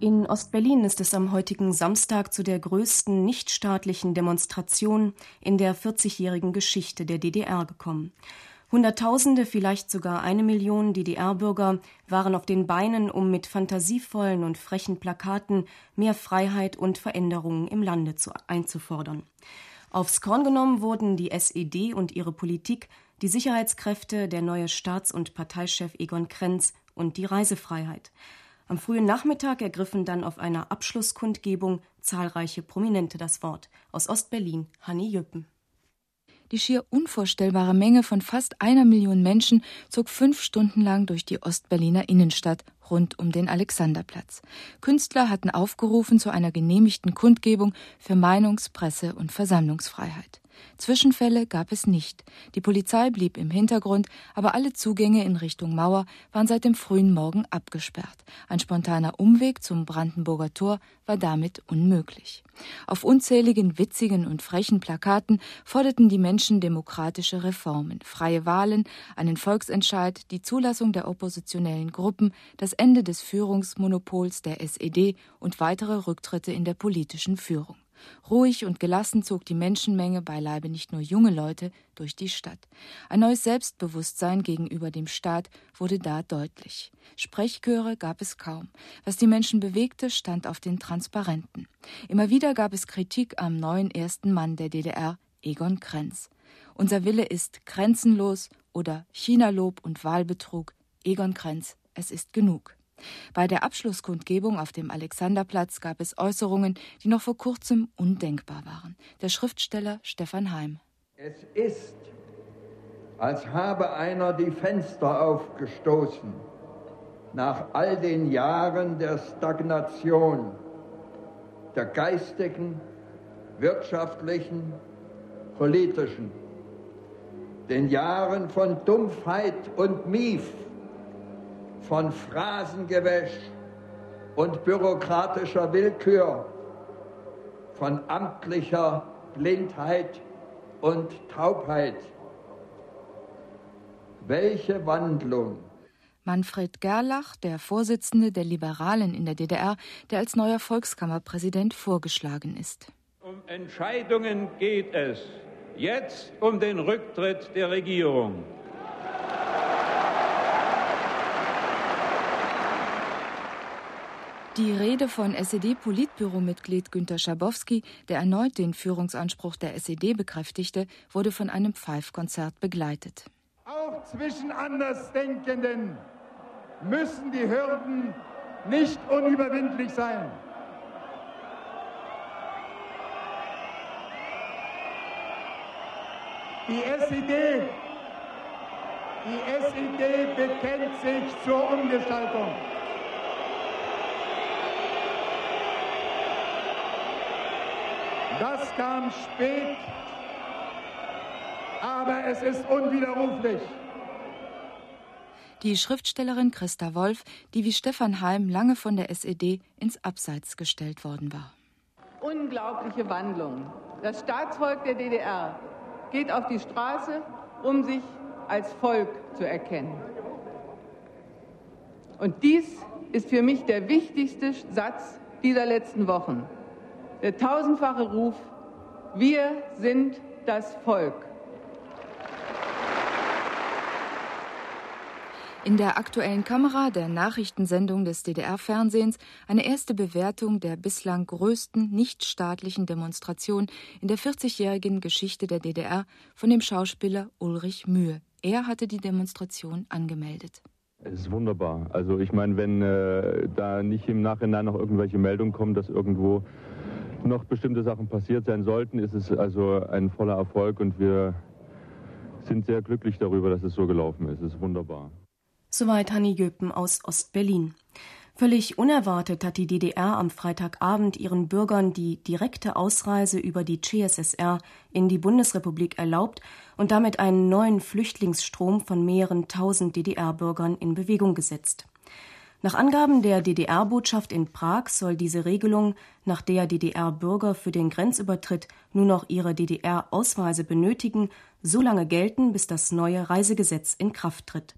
In Ostberlin ist es am heutigen Samstag zu der größten nichtstaatlichen Demonstration in der 40-jährigen Geschichte der DDR gekommen. Hunderttausende, vielleicht sogar eine Million DDR-Bürger waren auf den Beinen, um mit fantasievollen und frechen Plakaten mehr Freiheit und Veränderungen im Lande zu, einzufordern. Aufs Korn genommen wurden die SED und ihre Politik, die Sicherheitskräfte, der neue Staats- und Parteichef Egon Krenz und die Reisefreiheit. Am frühen Nachmittag ergriffen dann auf einer Abschlusskundgebung zahlreiche Prominente das Wort. Aus Ostberlin Hanni Jüppen. Die schier unvorstellbare Menge von fast einer Million Menschen zog fünf Stunden lang durch die Ostberliner Innenstadt rund um den Alexanderplatz. Künstler hatten aufgerufen zu einer genehmigten Kundgebung für Meinungs-, Presse- und Versammlungsfreiheit. Zwischenfälle gab es nicht. Die Polizei blieb im Hintergrund, aber alle Zugänge in Richtung Mauer waren seit dem frühen Morgen abgesperrt. Ein spontaner Umweg zum Brandenburger Tor war damit unmöglich. Auf unzähligen witzigen und frechen Plakaten forderten die Menschen demokratische Reformen, freie Wahlen, einen Volksentscheid, die Zulassung der oppositionellen Gruppen, das Ende des Führungsmonopols der SED und weitere Rücktritte in der politischen Führung. Ruhig und gelassen zog die Menschenmenge, beileibe nicht nur junge Leute, durch die Stadt. Ein neues Selbstbewusstsein gegenüber dem Staat wurde da deutlich. Sprechchöre gab es kaum. Was die Menschen bewegte, stand auf den Transparenten. Immer wieder gab es Kritik am neuen ersten Mann der DDR, Egon Krenz. Unser Wille ist grenzenlos oder Chinalob und Wahlbetrug. Egon Krenz, es ist genug. Bei der Abschlusskundgebung auf dem Alexanderplatz gab es Äußerungen, die noch vor kurzem undenkbar waren. Der Schriftsteller Stefan Heim. Es ist, als habe einer die Fenster aufgestoßen nach all den Jahren der Stagnation, der geistigen, wirtschaftlichen, politischen, den Jahren von Dumpfheit und Mief von Phrasengewäsch und bürokratischer Willkür, von amtlicher Blindheit und Taubheit. Welche Wandlung! Manfred Gerlach, der Vorsitzende der Liberalen in der DDR, der als neuer Volkskammerpräsident vorgeschlagen ist. Um Entscheidungen geht es. Jetzt um den Rücktritt der Regierung. Die Rede von SED-Politbüromitglied Günter Schabowski, der erneut den Führungsanspruch der SED bekräftigte, wurde von einem Pfeifkonzert begleitet. Auch zwischen Andersdenkenden müssen die Hürden nicht unüberwindlich sein. Die SED, die SED bekennt sich zur Umgestaltung. Das kam spät, aber es ist unwiderruflich. Die Schriftstellerin Christa Wolf, die wie Stefan Heim lange von der SED ins Abseits gestellt worden war. Unglaubliche Wandlung. Das Staatsvolk der DDR geht auf die Straße, um sich als Volk zu erkennen. Und dies ist für mich der wichtigste Satz dieser letzten Wochen der tausendfache Ruf, wir sind das Volk. In der aktuellen Kamera der Nachrichtensendung des DDR-Fernsehens eine erste Bewertung der bislang größten nichtstaatlichen Demonstration in der 40-jährigen Geschichte der DDR von dem Schauspieler Ulrich Mühe. Er hatte die Demonstration angemeldet. Es ist wunderbar. Also ich meine, wenn äh, da nicht im Nachhinein noch irgendwelche Meldungen kommen, dass irgendwo noch bestimmte Sachen passiert sein sollten, ist es also ein voller Erfolg und wir sind sehr glücklich darüber, dass es so gelaufen ist. Es ist wunderbar. Soweit Hanni Jöpen aus Ostberlin. Völlig unerwartet hat die DDR am Freitagabend ihren Bürgern die direkte Ausreise über die CSSR in die Bundesrepublik erlaubt und damit einen neuen Flüchtlingsstrom von mehreren tausend DDR-Bürgern in Bewegung gesetzt. Nach Angaben der DDR-Botschaft in Prag soll diese Regelung, nach der DDR-Bürger für den Grenzübertritt nur noch ihre DDR-Ausweise benötigen, so lange gelten, bis das neue Reisegesetz in Kraft tritt